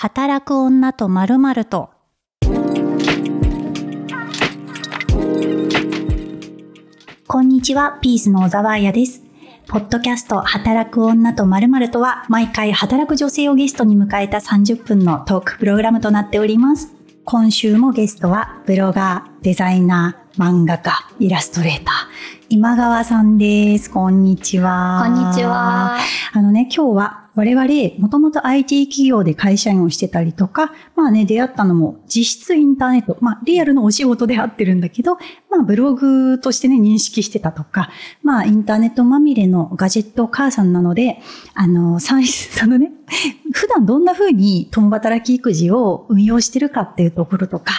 働く女とまるまると。こんにちは、ピースの小沢彩です。ポッドキャスト働く女とまるまるとは、毎回働く女性をゲストに迎えた30分のトークプログラムとなっております。今週もゲストは、ブロガー、デザイナー、漫画家、イラストレーター、今川さんです。こんにちは。こんにちは。あのね、今日は我々、もともと IT 企業で会社員をしてたりとか、まあね、出会ったのも実質インターネット、まあリアルのお仕事で会ってるんだけど、まあブログとしてね、認識してたとか、まあインターネットまみれのガジェットお母さんなので、あの、さ そのね、普段どんな風に共働き育児を運用してるかっていうところとか、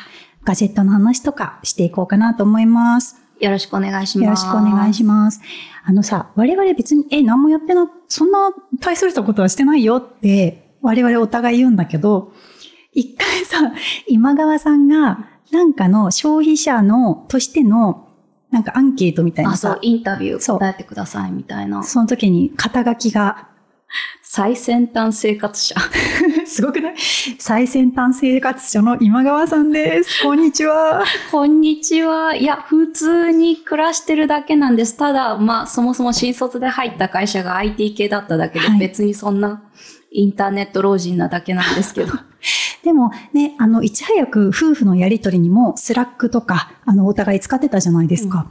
ガジェットの話とかしていこうかなと思います。よろしくお願いします。よろしくお願いします。あのさ、我々別に、え、何もやってな、そんな大それたことはしてないよって、我々お互い言うんだけど、一回さ、今川さんが、なんかの消費者の、としての、なんかアンケートみたいなあ、そうさ、、インタビュー答えてくださいみたいな。その時に肩書きが、最先端生活者。すごくない？最先端生活者の今川さんです。こんにちは。こんにちは。いや、普通に暮らしてるだけなんです。ただ、まあ、そもそも新卒で入った会社が IT 系だっただけで、はい別にそんなインターネット老人なだけなんですけど。でもね、あの、いち早く夫婦のやりとりにも、スラックとか、あの、お互い使ってたじゃないですか。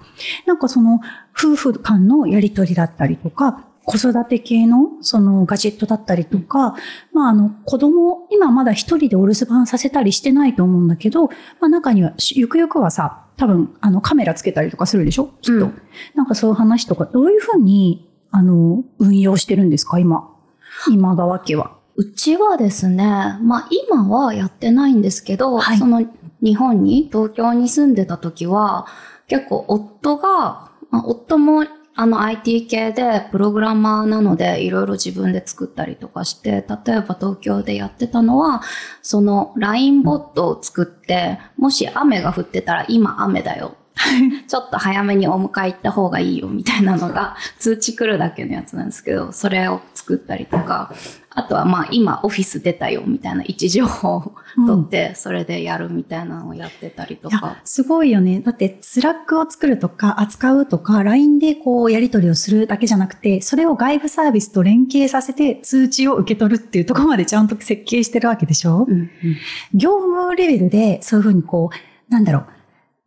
なんかその、夫婦間のやりとりだったりとか、子育て系の、その、ガジェットだったりとか、まあ、あの、子供、今まだ一人でお留守番させたりしてないと思うんだけど、まあ、中には、ゆくゆくはさ、多分、あの、カメラつけたりとかするでしょ？きっと。うんなんかそういう話とか、どういうふうに、あの、運用してるんですか？今。今川家は。うちはですね、まあ今はやってないんですけど、はいその日本に、東京に住んでた時は、結構夫が、まあ、夫もあの IT 系でプログラマーなのでいろいろ自分で作ったりとかして、例えば東京でやってたのは、その LINE ボットを作って、もし雨が降ってたら今雨だよ。ちょっと早めにお迎え行った方がいいよみたいなのが通知来るだけのやつなんですけど、それを作ったりとか、あとはまあ今オフィス出たよみたいな位置情報を取って、それでやるみたいなのをやってたりといやか。、すごいよね。だって、スラックを作るとか、扱うとか、LINE でこう、やり取りをするだけじゃなくて、それを外部サービスと連携させて、通知を受け取るっていうところまでちゃんと設計してるわけでしょ、うんうん業務レベルで、そういうふうにこう、なんだろう。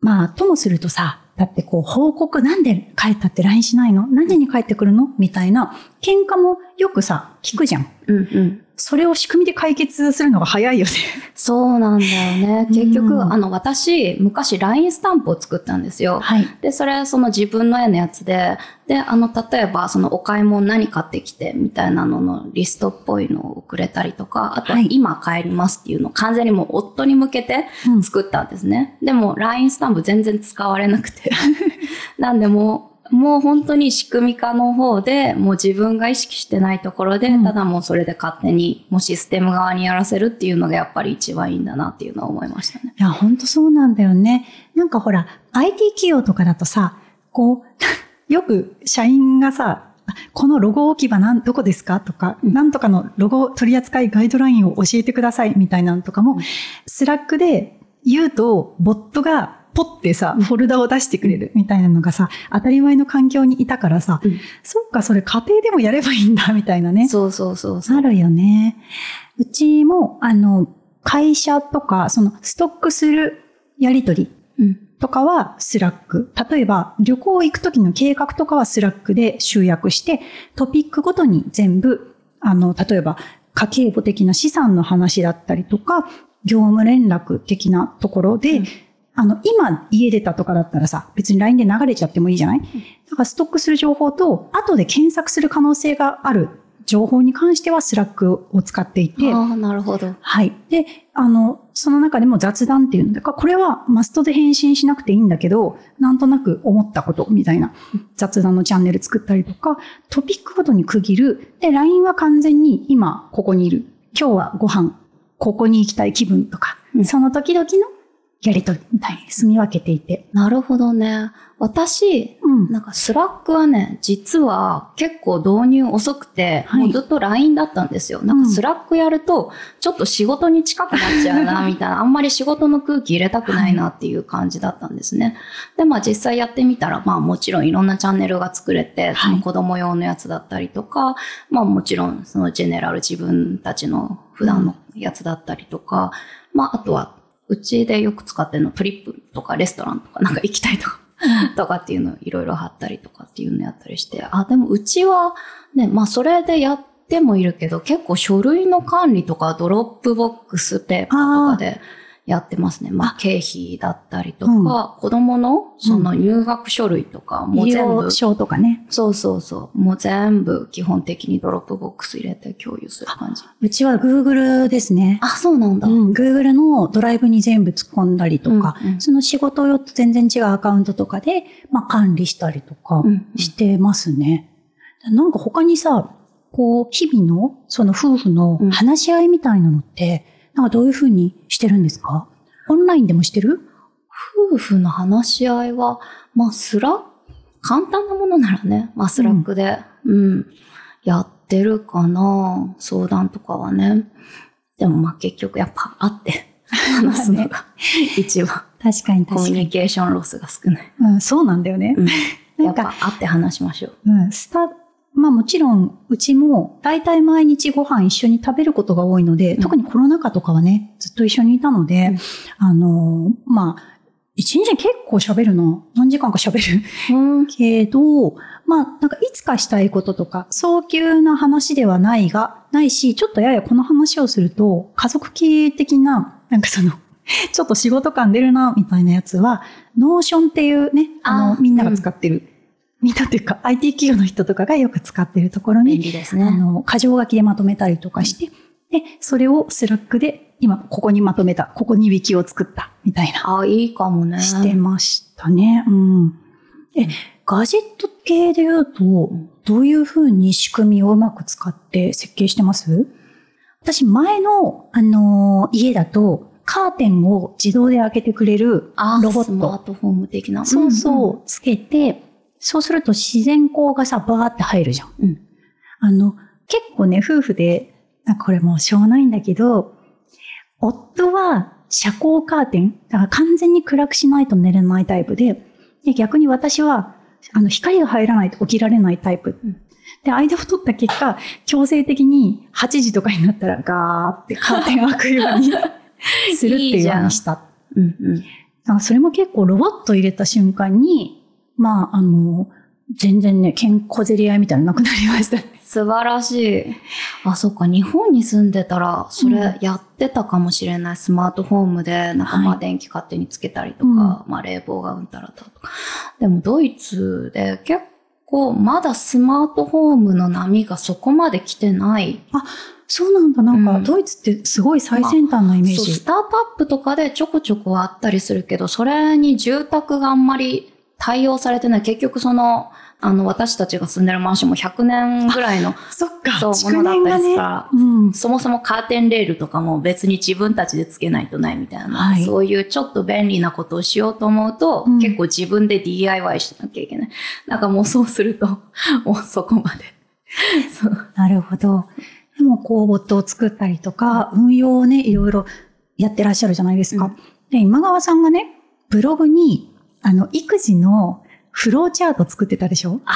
まあ、ともするとさ、だってこう、報告なんで帰ったって LINE しないの？何時に帰ってくるの？みたいな、喧嘩もよくさ、聞くじゃん。うんうん。それを仕組みで解決するのが早いよね。そうなんだよね。結う局、んあの、私、昔 LINE スタンプを作ったんですよ。はい。で、それ、その自分の絵のやつで、で、あの、例えば、そのお買い物何買ってきて、みたいなののリストっぽいのをくれたりとか、あと今帰りますっていうのを完全にもう夫に向けてうん作ったんですね。でも、LINE スタンプ全然使われなくて。なんでもう、もう本当に仕組み化の方で、もう自分が意識してないところで、うんただもうそれで勝手に、もうシステム側にやらせるっていうのがやっぱり一番いいんだなっていうのは思いましたね。いや、ほんとそうなんだよね。なんかほら、IT 企業とかだとさ、こう、よく社員がさ、このロゴ置き場なん、どこですかとか、うんなんとかのロゴ取扱いガイドラインを教えてくださいみたいなのとかも、スラックで言うと、ボットがポッてさ、フォルダを出してくれるみたいなのがさ、当たり前の環境にいたからさ、うんそっか、それ家庭でもやればいいんだ、みたいなね。そうそうそうそう。あるよね。うちも、あの、会社とか、その、ストックするやりとりうんとかはスラック。例えば、旅行行く時の計画とかはスラックで集約して、トピックごとに全部、あの、例えば、家計簿的な資産の話だったりとか、業務連絡的なところで、うんあの、今家出たとかだったらさ、別に LINE で流れちゃってもいいじゃない？だからストックする情報と、後で検索する可能性がある情報に関してはスラックを使っていて、ああ、なるほど。はい。で、あの、その中でも雑談っていうので、これはマストで返信しなくていいんだけど、なんとなく思ったことみたいな雑談のチャンネル作ったりとか、トピックごとに区切る。で、LINE は完全に今ここにいる。今日はご飯、ここに行きたい気分とか、うんその時々のやりとりみたいに住み分けていて。なるほどね。私、うん。なんか Slack はね、実は結構導入遅くて、はいもうずっと LINE だったんですよ。なんか Slack やると、ちょっと仕事に近くなっちゃうな、みたいな、あんまり仕事の空気入れたくないなっていう感じだったんですね。で、まあ実際やってみたら、まあもちろんいろんなチャンネルが作れて、その子供用のやつだったりとか、まあもちろんそのジェネラル自分たちの普段のやつだったりとか、まああとは、うちでよく使ってるのトリップとかレストランとかなんか行きたいとか、とかっていうのをいろいろ貼ったりとかっていうのやったりして、あ、でもうちはね、まあそれでやってもいるけど、結構書類の管理とか Dropbox Paper とかでやってますね。まあ経費だったりとか、子供のその入学書類とかも全部、医療証とかね。そうそうそう、もう全部基本的に Dropbox 入れて共有する感じ。うちは Google ですね。あ、そうなんだ。うん、Google のドライブに全部突っ込んだりとか、うんうんその仕事用と全然違うアカウントとかで、まあ、管理したりとかうんうんしてますね。なんか他にさ、こう、日々の、その夫婦の話し合いみたいなのって、なんかどういうふうにしてるんですか？オンラインでもしてる？夫婦の話し合いは、まあ、スラ簡単なものならね、まあ、 Slack で、うん、やってるかな、相談とかはね。でもまあ結局やっぱ会って話すのが一番確かにコミュニケーションロスが少ない。うん、そうなんだよね。うん、なんかやっぱ会って話しましょう。うん、スタ、まあもちろん、うちも大体毎日ご飯一緒に食べることが多いので、うん。特にコロナ禍とかはね、ずっと一緒にいたので、あの、まあ、一日結構喋るの、何時間か喋る？うん、けど、まあ、なんかいつかしたいこととか、早急な話ではないが、ないし、ちょっとややこの話をすると、家族系的な、なんかその、ちょっと仕事感出るな、みたいなやつは、 Notion っていうね、あの、あーみんなが使ってる、みんなっていうか、IT 企業の人とかがよく使ってるところ便に、利ですね。あの、箇条書きでまとめたりとかして、で、それを Slack で、今、ここにまとめた、ここにウィキを作った、みたいな。あ、いいかもね。してましたね。うん。え、ガジェット系で言うと、どういうふうに仕組みをうまく使って設計してます？私、前の、あのー家だと、カーテンを自動で開けてくれるあ、ロボッスマート。トフォーム的な。そうそう、つけて、そうすると自然光がさ、バーって入るじゃん。うん。うん。あの、結構ね、夫婦で、なんかこれもうしょうがないんだけど、夫は遮光カーテン、だから完全に暗くしないと寝れないタイプで、で逆に私は、あの、光が入らないと起きられないタイプ。うんで、間を取った結果、強制的に8時とかになったらガーってカーテン開くように するっていうようにした。うんうん。だからそれも結構ロボット入れた瞬間に、まあ、あの、全然ね、健康ぜり合いみたいなのなくなりましたね。素晴らしい。あ、そっか。日本に住んでたら、それやってたかもしれない。スマートフォームで、なんかまはいあ電気勝手につけたりとか、うんまあ冷房がうんたらだとか。でもドイツで結構まだスマートフォームの波がそこまで来てない。そうなんだ。なんか、うんドイツってすごい最先端なイメーそう、ジ。スタートアップとかでちょこちょこあったりするけど、それに住宅があんまり対応されてない。結局その、あの、私たちが住んでるマンションも100年ぐらいのそっかそうものだったりすから。うん。そもそもカーテンレールとかも別に自分たちでつけないとないみたいな、はいそういうちょっと便利なことをしようと思うと、うん結構自分で DIY しなきゃいけない。なんかもうそうすると、もうそこまで。そうなるほど。でも、こう、ボットを作ったりとか、運用をね、いろいろやってらっしゃるじゃないですか。うんで、今川さんがね、ブログに、あの、育児のフローチャート作ってたでしょ？あ、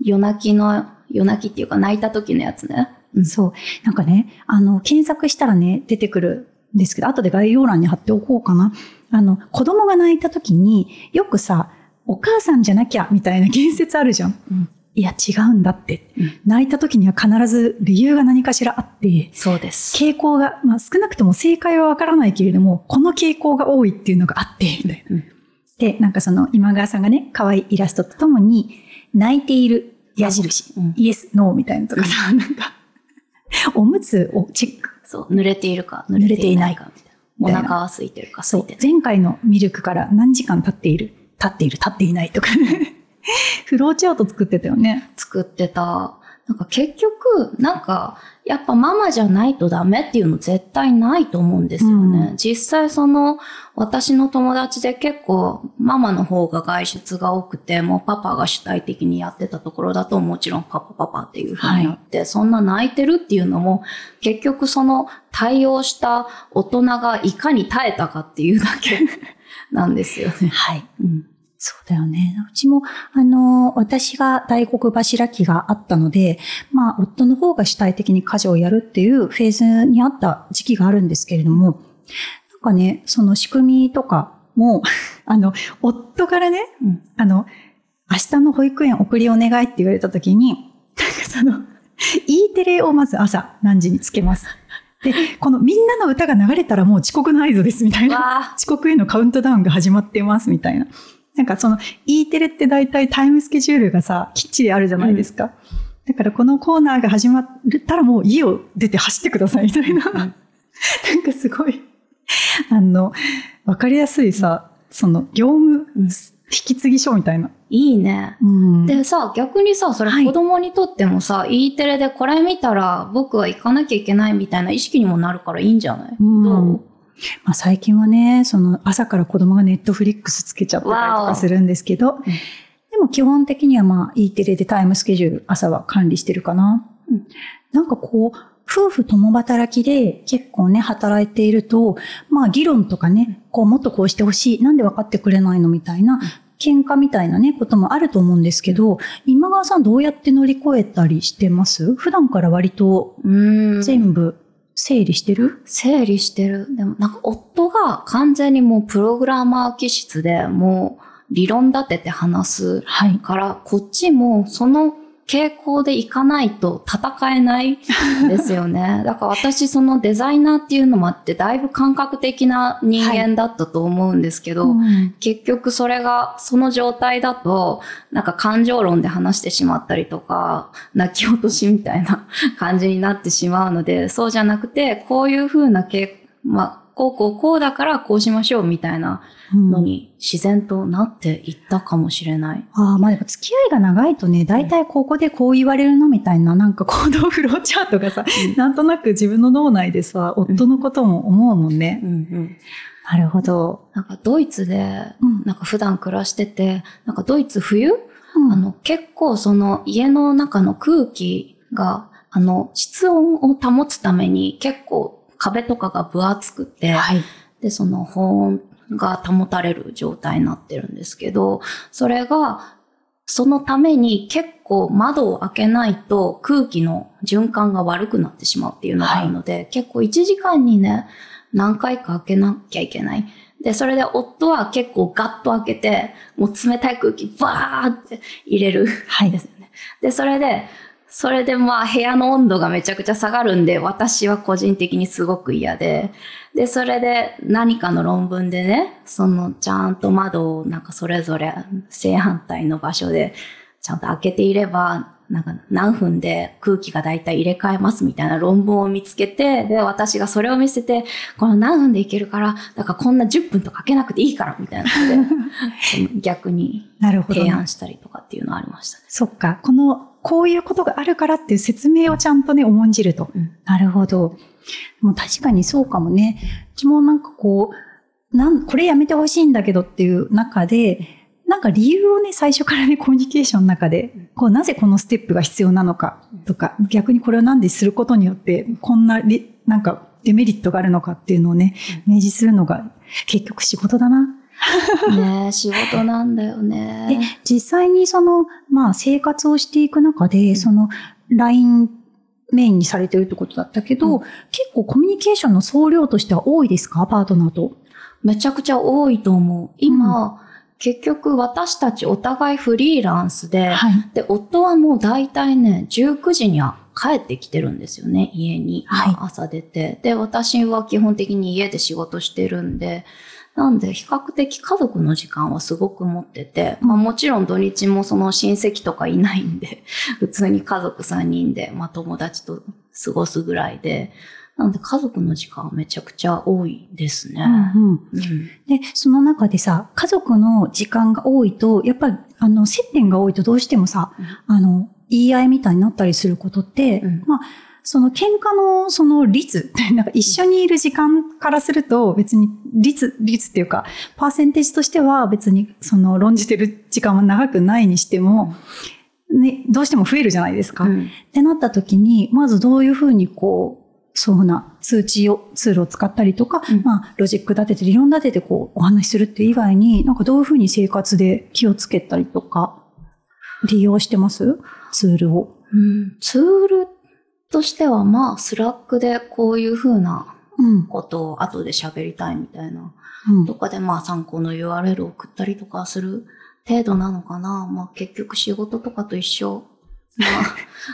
夜泣きの、夜泣きっていうか泣いた時のやつね。うんそう。なんかね、あの、検索したらね、出てくるんですけど、後で概要欄に貼っておこうかな。あの、子供が泣いた時に、よくさ、お母さんじゃなきゃ、みたいな言説あるじゃん。うんいや、違うんだって。うん泣いた時には必ず理由が何かしらあって、そうです。傾向が、まあ少なくとも正解はわからないけれども、この傾向が多いっていうのがあって、みたいな。うんで、なんかその今川さんがね、可愛いイラストとともに、泣いている矢印、うんイエス、ノーみたいなのとかさ、なんか、おむつをチェック。そう、濡れているか、濡れていないかみたいな。お腹は空いてるか、そう。前回のミルクから何時間経っている、経っている、経っていないとか、フローチャート作ってたよね。作ってた。なんか結局、なんか、やっぱママじゃないとダメっていうの絶対ないと思うんですよね。うん実際その、私の友達で結構ママの方が外出が多くて、もうパパが主体的にやってたところだともちろんパパパパっていう風になって、そんな泣いてるっていうのも、結局その対応した大人がいかに耐えたかっていうだけ なんですよね。はい。うん。そうだよね。うちも、あの、私が大黒柱期があったので、まあ、夫の方が主体的に家事をやるっていうフェーズにあった時期があるんですけれども、なんかね、その仕組みとかも、あの、夫からね、うんあの、明日の保育園送りお願いって言われた時に、なんかその、E テレをまず朝何時につけます。で、このみんなの歌が流れたらもう遅刻の合図ですみたいな。遅刻へのカウントダウンが始まってますみたいな。なんかその E テレって大体タイムスケジュールがさ、きっちりあるじゃないですか。だからこのコーナーが始まったらもう家を出て走ってくださいみたいな。なんかすごい、あの、わかりやすいさ、その業務うん引き継ぎ書みたいな。いいね。うんでさ、逆にさ、それはい子供にとってもさ、E テレでこれ見たら僕は行かなきゃいけないみたいな意識にもなるからいいんじゃない、うんどう？まあ、最近はね、その朝から子供がネットフリックスつけちゃってたりとかするんですけど、でも基本的にはまあ E テレでタイムスケジュール朝は管理してるかな。うんなんかこう、夫婦共働きで結構ね、働いていると、まあ議論とかね、こうもっとこうしてほしい、なんで分かってくれないのみたいな、喧嘩みたいなね、こともあると思うんですけど、今川さんどうやって乗り越えたりしてます？普段から割と。全部整理してる、整理してる。でもなんか夫が完全にもうプログラマー気質でもう理論立てて話すはい。から、こっちもその傾向でいかないと戦えないんですよね。だから私そのデザイナーっていうのもあって、だいぶ感覚的な人間だったと思うんですけど、うん結局それが、その状態だと、なんか感情論で話してしまったりとか、泣き落としみたいな感じになってしまうので、そうじゃなくて、こういう風なけ、まあ、こうこうこうだからこうしましょうみたいなのに自然となっていったかもしれない。ああ、まあでも付き合いが長いとね、大体ここでこう言われるのみたいな、なんか行動フローチャートがさ、なんとなく自分の脳内でさ、夫のことも思うもんね。うんうん。なるほど。なんかドイツで、うんなんか普段暮らしてて、なんかドイツ冬？うんあの、結構その家の中の空気が、あの、室温を保つために結構壁とかが分厚くて、はい。で、その保温が保たれる状態になってるんですけど、それが、そのために結構窓を開けないと空気の循環が悪くなってしまうっていうのがあるので、結構1時間にね、何回か開けなきゃいけない。で、それで夫は結構ガッと開けて、もう冷たい空気バーって入れる。はいですよね。で、それで、それでまあ部屋の温度がめちゃくちゃ下がるんで、私は個人的にすごく嫌で、で、それで何かの論文でね、そのちゃんと窓をなんかそれぞれ正反対の場所でちゃんと開けていれば、なんか何分で空気がだいたい入れ替えますみたいな論文を見つけて、で、私がそれを見せて、この何分でいけるから、だからこんな10分とか開けなくていいからみたいなので、逆になるほど、提案したりとかっていうのはありましたね。そっか。この、こういうことがあるからっていう説明をちゃんとね、重んじると。うんなるほど。もう確かにそうかもね。うちもなんかこう、なん、これやめてほしいんだけどっていう中で、なんか理由をね、最初からね、コミュニケーションの中で、こう、なぜこのステップが必要なのかとか、逆にこれをなんですることによって、こんなリ、なんかデメリットがあるのかっていうのをね、明示するのが結局仕事だな。ねえ、仕事なんだよでね。、実際にその、まあ、生活をしていく中で、その、LINE メインにされてるってことだったけど、うん結構コミュニケーションの総量としては多いですか？パートナーと。めちゃくちゃ多いと思う。今、結局私たちお互いフリーランスで、はい。で、夫はもう大体ね、19時には帰ってきてるんですよね、家に。朝出て。で、私は基本的に家で仕事してるんで、なんで比較的家族の時間はすごく持ってて、まあもちろん土日もその親戚とかいないんで、普通に家族3人で、まあ友達と過ごすぐらいで、なんで家族の時間はめちゃくちゃ多いですね。うんうん。うん。で、その中でさ、家族の時間が多いと、やっぱり、あの、接点が多いとどうしてもさ、あの、言い合いみたいになったりすることって、うん。まあ、その喧嘩のその率、なんか一緒にいる時間からすると別に率、率っていうか、パーセンテージとしては別にその論じてる時間は長くないにしても、ね、どうしても増えるじゃないですか。うんってなった時に、まずどういうふうにこう、そうな通知を、ツールを使ったりとか、うんまあ、ロジック立てて理論立ててこう、お話しするっていう以外に、なんかどういうふうに生活で気をつけたりとか、利用してます？ツールを。うんツールとしては、まあ、 Slack でこういう風なうん。ことを後で喋りたいみたいな。うんとかでまあ参考の URL を送ったりとかする程度なのかな。まあ結局仕事とかと一緒な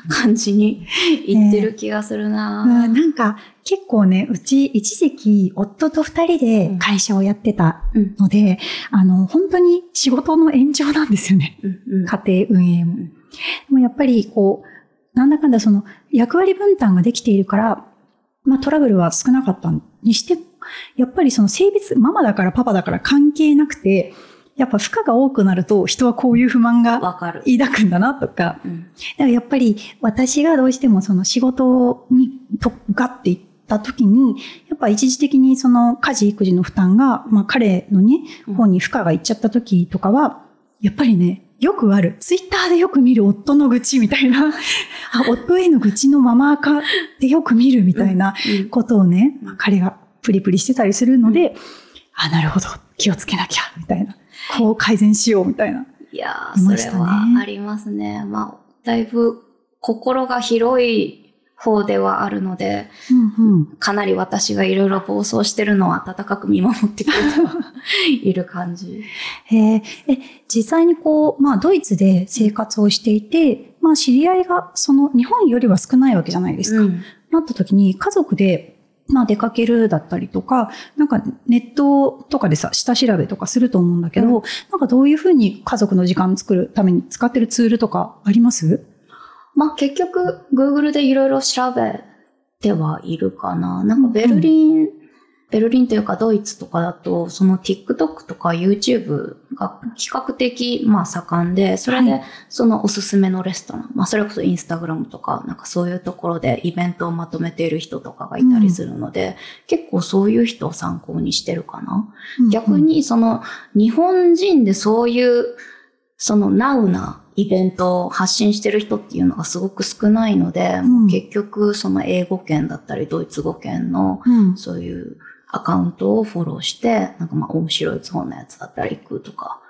感じに言ってる気がするな。うんなんか結構ね、うち一時期夫と二人で会社をやってたうんので、あの、本当に仕事の延長なんですよね。うんうん家庭運営も。んでもやっぱりこう、なんだかんだその役割分担ができているから、まあトラブルは少なかったにしても、やっぱりその性別、ママだからパパだから関係なくて、やっぱ負荷が多くなると人はこういう不満が。抱くんだなとか、うん。だからやっぱり私がどうしてもその仕事にとがっていった時に、やっぱ一時的にその家事育児の負担が、まあ彼のね、うん。方に負荷がいっちゃった時とかは、やっぱりね、よくある。ツイッターでよく見る夫の愚痴みたいな、あ夫への愚痴のままかでよく見るみたいなうんことをね、まあ彼がプリプリしてたりするので、あ、なるほど、気をつけなきゃ、みたいな。こう改善しよう、みたいな。いやー、ねそれはありますね。まあ、だいぶ心が広い方ではあるので、うんうん。かなり私がいろいろ暴走してるのを温かく見守ってくれてはいる感じ。え、実際にこう、まあ、ドイツで生活をしていて、まあ、知り合いが、その、日本よりは少ないわけじゃないですか。うんなった時に、家族で、まあ、出かけるだったりとか、なんか、ネットとかでさ、下調べとかすると思うんだけど、うんなんかどういうふうに家族の時間作るために使ってるツールとかあります？まあ結局、Google でいろいろ調べてはいるかな。なんかベルリン、ベルリンというかドイツとかだと、その TikTok とか YouTube が比較的まあ盛んで、それはでそのおすすめのレストラン、まあそれこそ Instagram とか、なんかそういうところでイベントをまとめている人とかがいたりするので、結構そういう人を参考にしてるかな。逆、にその日本人でそういうそのナウなイベントを発信してる人っていうのがすごく少ないので、うん結局その英語圏だったりドイツ語圏のうん。そういうアカウントをフォローして、なんかまあ面白いそうなやつだったら行くとか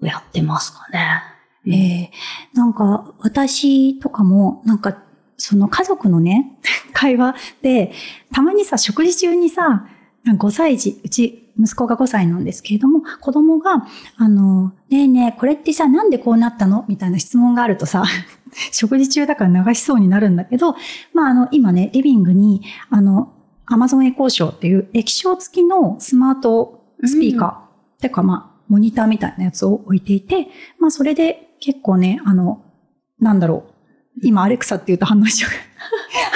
やってますかね。ええなんか、私とかも、なんか、その家族のね、会話で、たまにさ、食事中にさ、5歳児、うち、息子が5歳なんですけれども、子供が、あの、ねえねえ、これってさ、なんでこうなったの？みたいな質問があるとさ、食事中だから流しそうになるんだけど、まあ、あの、今ね、リビングに、あの、アマゾンエコーショーっていう液晶付きのスマートスピーカー、てかまあ、モニターみたいなやつを置いていて、まあそれで結構ね、あの、なんだろう。今アレクサって言うと反応しちゃう。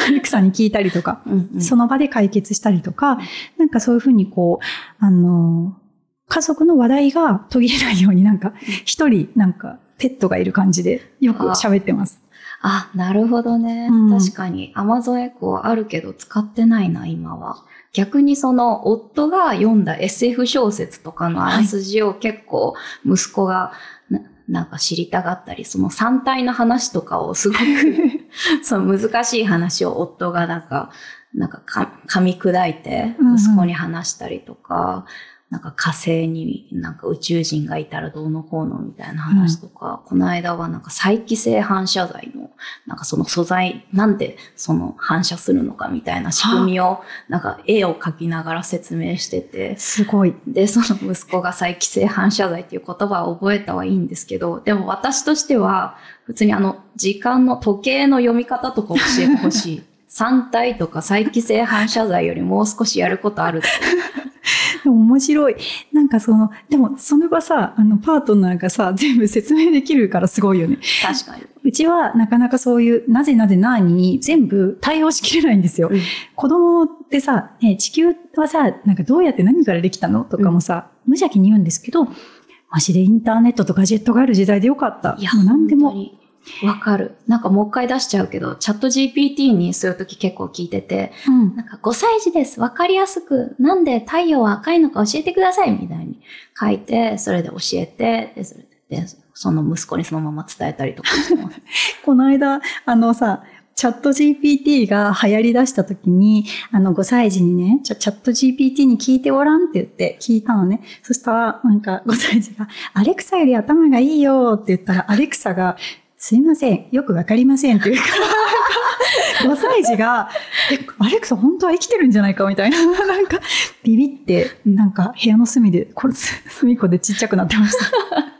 アレクサに聞いたりとか、うんうんその場で解決したりとか、なんかそういうふうにこう、あの、家族の話題が途切れないようになんか、一人なんかペットがいる感じでよく喋ってます。あ、なるほどね。うん確かに Amazon エコーあるけど使ってないな、今は。逆にその夫が読んだ SF 小説とかのあらすじを結構息子がななんか知りたがったり、その三体の話とかをすごく、その難しい話を夫がなんか、なんかか噛み砕いて息子に話したりとか、なんか火星になんか宇宙人がいたらどうのこうのみたいな話とか、この間はなんか再帰性反射材の、なんかその素材、なんでその反射するのかみたいな仕組みを、なんか絵を描きながら説明してて、すごい。で、その息子が再帰性反射材っていう言葉を覚えたはいいんですけど、でも私としては、普通にあの、時間の時計の読み方とか教えてほしい。三体とか再帰性反射材よりもう少しやることあるって。でも面白い。なんかその、でもそれはさ、あの、パートナーがさ、全部説明できるからすごいよね。確かに。うちはなかなかそういう、なぜなぜなに全部対応しきれないんですよ。うん子供ってさ、ね、地球はさ、なんかどうやって何からできたのとかもさ、無邪気に言うんですけど、マジでインターネットとガジェットがある時代でよかった。いや、もう何でも本当にわかる。なんかもう一回出しちゃうけど、チャット GPT にそういう時結構聞いてて、うん。なんか5歳児です。わかりやすく、なんで太陽は赤いのか教えてくださいみたいに書いて、それで教えて、で、それで、その息子にそのまま伝えたりとかしてます。この間、あのさ、チャット GPT が流行り出した時に、あの5歳児にね、チャット GPT に聞いてごらんって言って聞いたのね。そしたら、なんか5歳児が、アレクサより頭がいいよって言ったら、アレクサが、すいません、よくわかりませんっていうから、5歳児が、え、アレクサ本当は生きてるんじゃないかみたいな、なんか、ビビって、なんか部屋の隅で、これ、隅っこでちっちゃくなってました。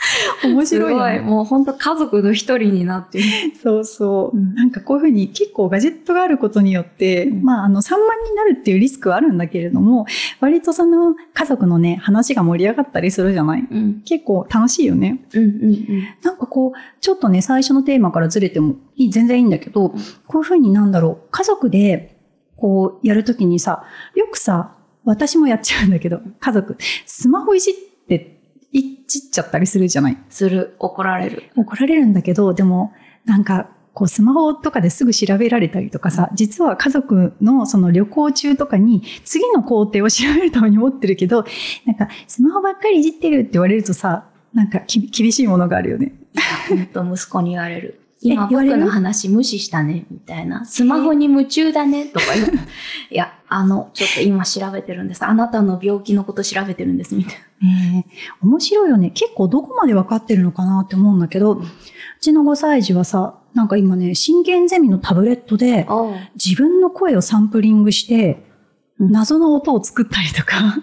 面すごい。白いよね。もう本当家族の一人になってる。そうそう。うんなんかこういうふうに結構ガジェットがあることによって、うんまああの散漫になるっていうリスクはあるんだけれども、割とその家族のね、話が盛り上がったりするじゃない？うん。結構楽しいよね。うんうんうん。なんかこう、ちょっとね、最初のテーマからずれてもいい、全然いいんだけど、こういうふうになんだろう、家族でこうやるときにさ、よくさ、私もやっちゃうんだけど、家族、スマホいじって、いじっちゃったりするじゃない？する。怒られる。怒られるんだけど、でも、なんか、こう、スマホとかですぐ調べられたりとかさ、実は家族のその旅行中とかに、次の工程を調べるために持ってるけど、なんか、スマホばっかりいじってるって言われるとさ、なんかき 厳しいものがあるよね。本当息子に言われる。今僕の話無視したね、みたいな。スマホに夢中だね、とか言う。いや、あの、ちょっと今調べてるんです。あなたの病気のこと調べてるんです、みたいねえ面白いよね。結構どこまで分かってるのかなって思うんだけど、うちの5歳児はさ、なんか今ね、真剣ゼミのタブレットで、自分の声をサンプリングして、うん謎の音を作ったりとか、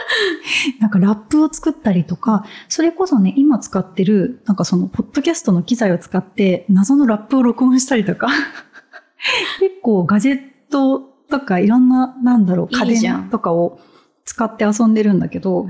なんかラップを作ったりとか、それこそね、今使ってる、なんかその、ポッドキャストの機材を使って、謎のラップを録音したりとか、結構ガジェットとかいろんな、なんだろう、家電とかを使って遊んでるんだけど、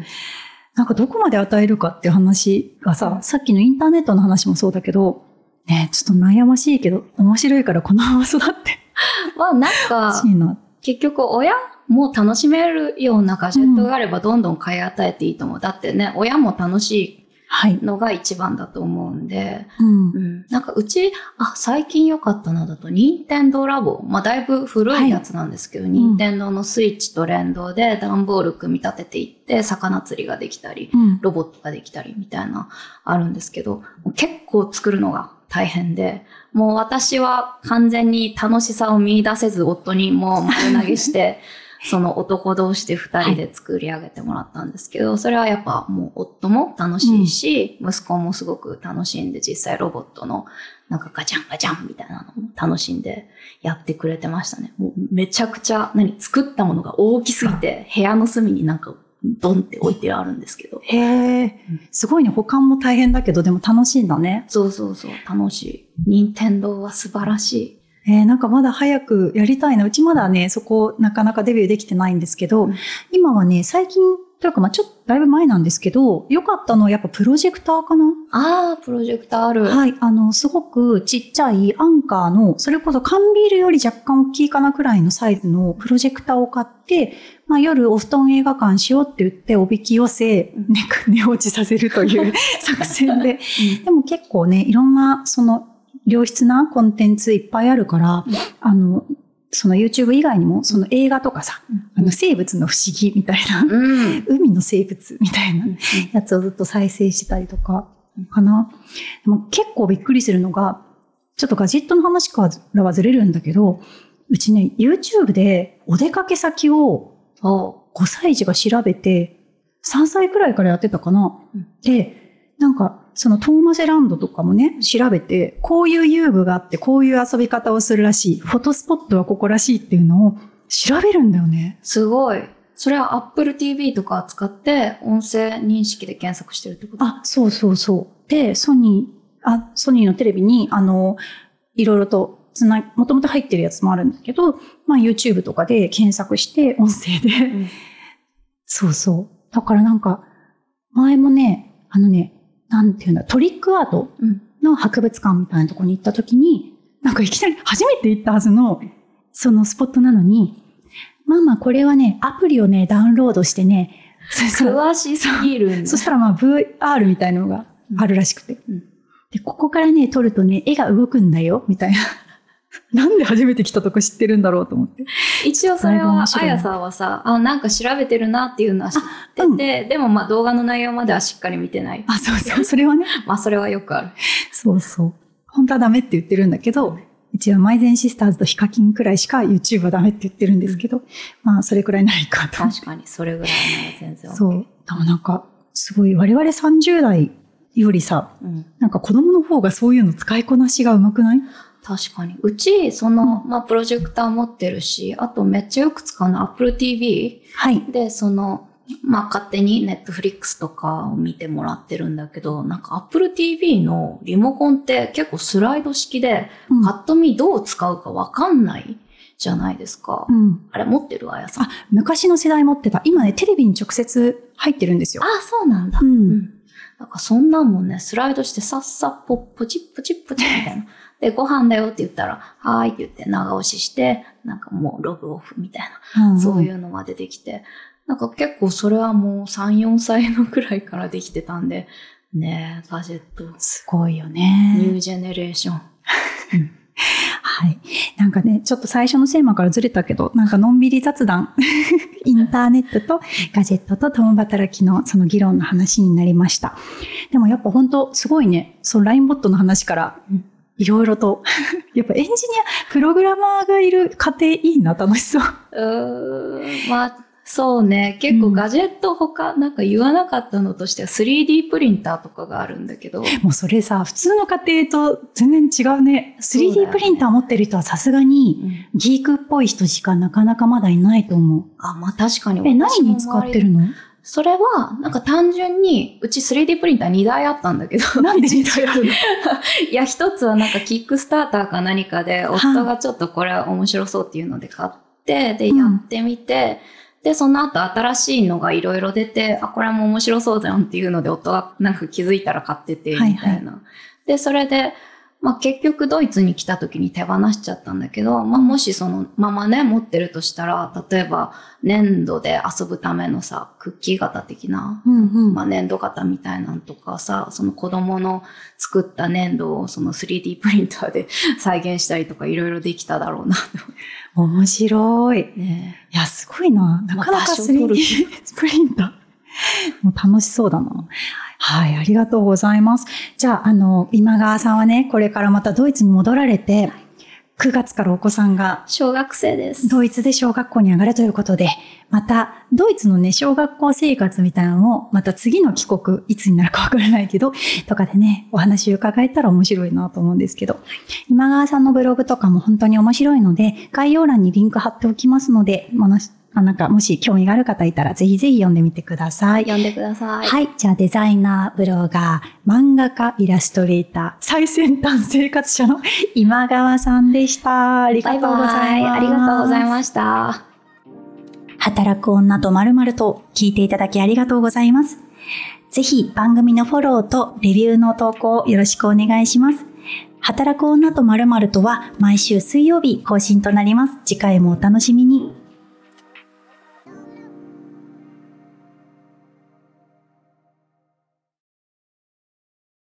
なんかどこまで与えるかっていう話がさ、さっきのインターネットの話もそうだけど、ね、ちょっと悩ましいけど、面白いからこのまま育って。まあなんかほし、いな。結局親も楽しめるようなガジェットがあればどんどん買い与えていいと思う。だってね、親も楽しはいい。のが一番だと思うんで、うんう。ん、なんかうち、あ、最近良かったなだと、任天堂ラボ。まあだいぶ古いやつなんですけど、任天堂のスイッチと連動で段ボール組み立てていって、魚釣りができたり、うん。ロボットができたりみたいな、あるんですけど、結構作るのが大変で、もう私は完全に楽しさを見出せず夫にもう丸投げして、その男同士で二人で作り上げてもらったんですけど、それはやっぱもう夫も楽しいし、息子もすごく楽しんで実際ロボットのなんかガチャンガチャンみたいなのも楽しんでやってくれてましたね。もうめちゃくちゃ、何、作ったものが大きすぎて部屋の隅になんかドンって置いてあるんですけど、へえ、すごいね。保管も大変だけど、でも楽しいんだね。そうそうそう、楽しい。任天堂は素晴らしい。えー、なんかまだ早くやりたいな。うちまだね、そこなかなかデビューできてないんですけど、うん今はね、最近、というかまあちょっとだいぶ前なんですけど、良かったのはやっぱプロジェクターかなああ、プロジェクターある。はい。あの、すごくちっちゃいアンカーの、それこそ缶ビールより若干大きいかなくらいのサイズのプロジェクターを買って、まあ夜お布団映画館しようって言っておびき寄せ、寝落ちさせるという 作戦で。でも結構ね、いろんなその良質なコンテンツいっぱいあるから、うんあの、その YouTube 以外にも、その映画とかさ、うんあの生物の不思議みたいな、うん。海の生物みたいなやつをずっと再生してたりとか、かな。でも結構びっくりするのが、ちょっとガジェットの話からはずれるんだけど、うちね、YouTube でお出かけ先をお5歳児が調べて、3歳くらいからやってたかな。うんで、なんか、そのトーマセランドとかもね、調べて、こういう遊具があって、こういう遊び方をするらしい、フォトスポットはここらしいっていうのを調べるんだよね。すごい。それは Apple TV とか使って音声認識で検索してるってこと？あ、そうそうそう。で、ソニー、あ、ソニーのテレビに、あの、いろいろとつな、もともと入ってるやつもあるんだけど、まあ YouTube とかで検索して、音声で、んそうそう。だからなんか、前もね、あのね、なんていうんだ、トリックアートうん。の博物館みたいなところに行った時に、なんかいきなり初めて行ったはずの、そのスポットなのに、ママこれはね、アプリをね、ダウンロードしてね、詳しすぎるそしたらまあ VR みたいなのがあるらしくて。うんで、ここからね、撮るとね、絵が動くんだよ、みたいな。なんで初めて来たとこ知ってるんだろうと思って。一応それは、あやさんはさ、あ、なんか調べてるなっていうのは知ってて、でもまあ動画の内容まではしっかり見てない。あ、そうそう、それはね。まあそれはよくある。そうそう。本当はダメって言ってるんだけど、うちはマイゼンシスターズとヒカキンくらいしか YouTube はダメって言ってるんですけど、まあそれくらいならいいかと。確かに、それぐらいなら全然。そう。でもなんか、すごい、我々30代よりさ、うん。なんか子供の方がそういうの使いこなしが上手くない？確かに。うち、その、まあプロジェクター持ってるし、あとめっちゃよく使うの Apple TV はい。で、その、まあ勝手に Netflix とかを見てもらってるんだけど、なんか Apple TV のリモコンって結構スライド式で、うんパッと見どう使うかわかんないじゃないですか。うん。あれ持ってる？あやさん。あ、昔の世代持ってた。今ね、テレビに直接入ってるんですよ。あ、そうなんだ。う。うんん。なんかそんなんもんね、スライドしてさっさポッポチッポチッポチッみたいな。で、ご飯だよって言ったら、はーいって言って長押しして、なんかもうログオフみたいな。そういううのが出てきて、なんか結構それはもう3、4歳のくらいからできてたんで、ねえ、ガジェット、ん。すごいよニュね。ージェネレーション。はい。なんかね、ちょっと最初のテーマからずれたけど、なんかのんびり雑談。インターネットとガジェットと共働きのその議論の話になりました。でもやっぱ本当すごいね、その LINE ボットの話からうんいろいろと、やっぱエンジニア、プログラマーがいる家庭いいな、楽しそう。うーん、まあ、そうね。結構ガジェット他、なんか言わなかったのとしては 3D プリンターとかがあるんだけど、もうそれさ、普通の家庭と全然違うね。そうだよね 3D プリンター持ってる人はさすがにギークっぽい人しかなかなかまだいないと思う。あ、まあ確かにえ、何に使ってるの？それは、なんか単純に、うち 3D プリンター2台あったんだけど。なんで2台あるの？いや、一つはなんかキックスターターか何かで、夫がちょっとこれ面白そうっていうので買って、で、うんやってみて、で、その後新しいのがいろいろ出て、あ、これも面白そうじゃんっていうので、夫がなんか気づいたら買ってて、みたいな。はいはいで、それで、まあ結局ドイツに来た時に手放しちゃったんだけど、まあもしそのままね、持ってるとしたら、例えば粘土で遊ぶためのさ、クッキー型的な、うんうん。まあ粘土型みたいなんとかさ、その子供の作った粘土をその 3D プリンターで再現したりとかいろいろできただろうな。面白い。ねいや、すごいな。なかなかまあ場所取る 3D プリンター。もう楽しそうだな。はい、ありがとうございます。じゃあ、あの、今川さんはね、これからまたドイツに戻られて、9月からお子さんが小学生です。ドイツで小学校に上がるということで、また、ドイツのね、小学校生活みたいなのを、また次の帰国、いつになるかわからないけど、とかでね、お話を伺えたら面白いなと思うんですけど、今川さんのブログとかも本当に面白いので、概要欄にリンク貼っておきますので、ものしあなんか、もし興味がある方いたら、ぜひぜひ読んでみてください。読んでください。はい。じゃあ、デザイナー、ブロガー、漫画家、イラストレーター、最先端生活者の今川さんでした。ありがとうございます。バイ。ありがとうございました。働く女と〇〇と聞いていただきありがとうございます。ぜひ番組のフォローとレビューの投稿よろしくお願いします。働く女と〇〇とは毎週水曜日更新となります。次回もお楽しみに。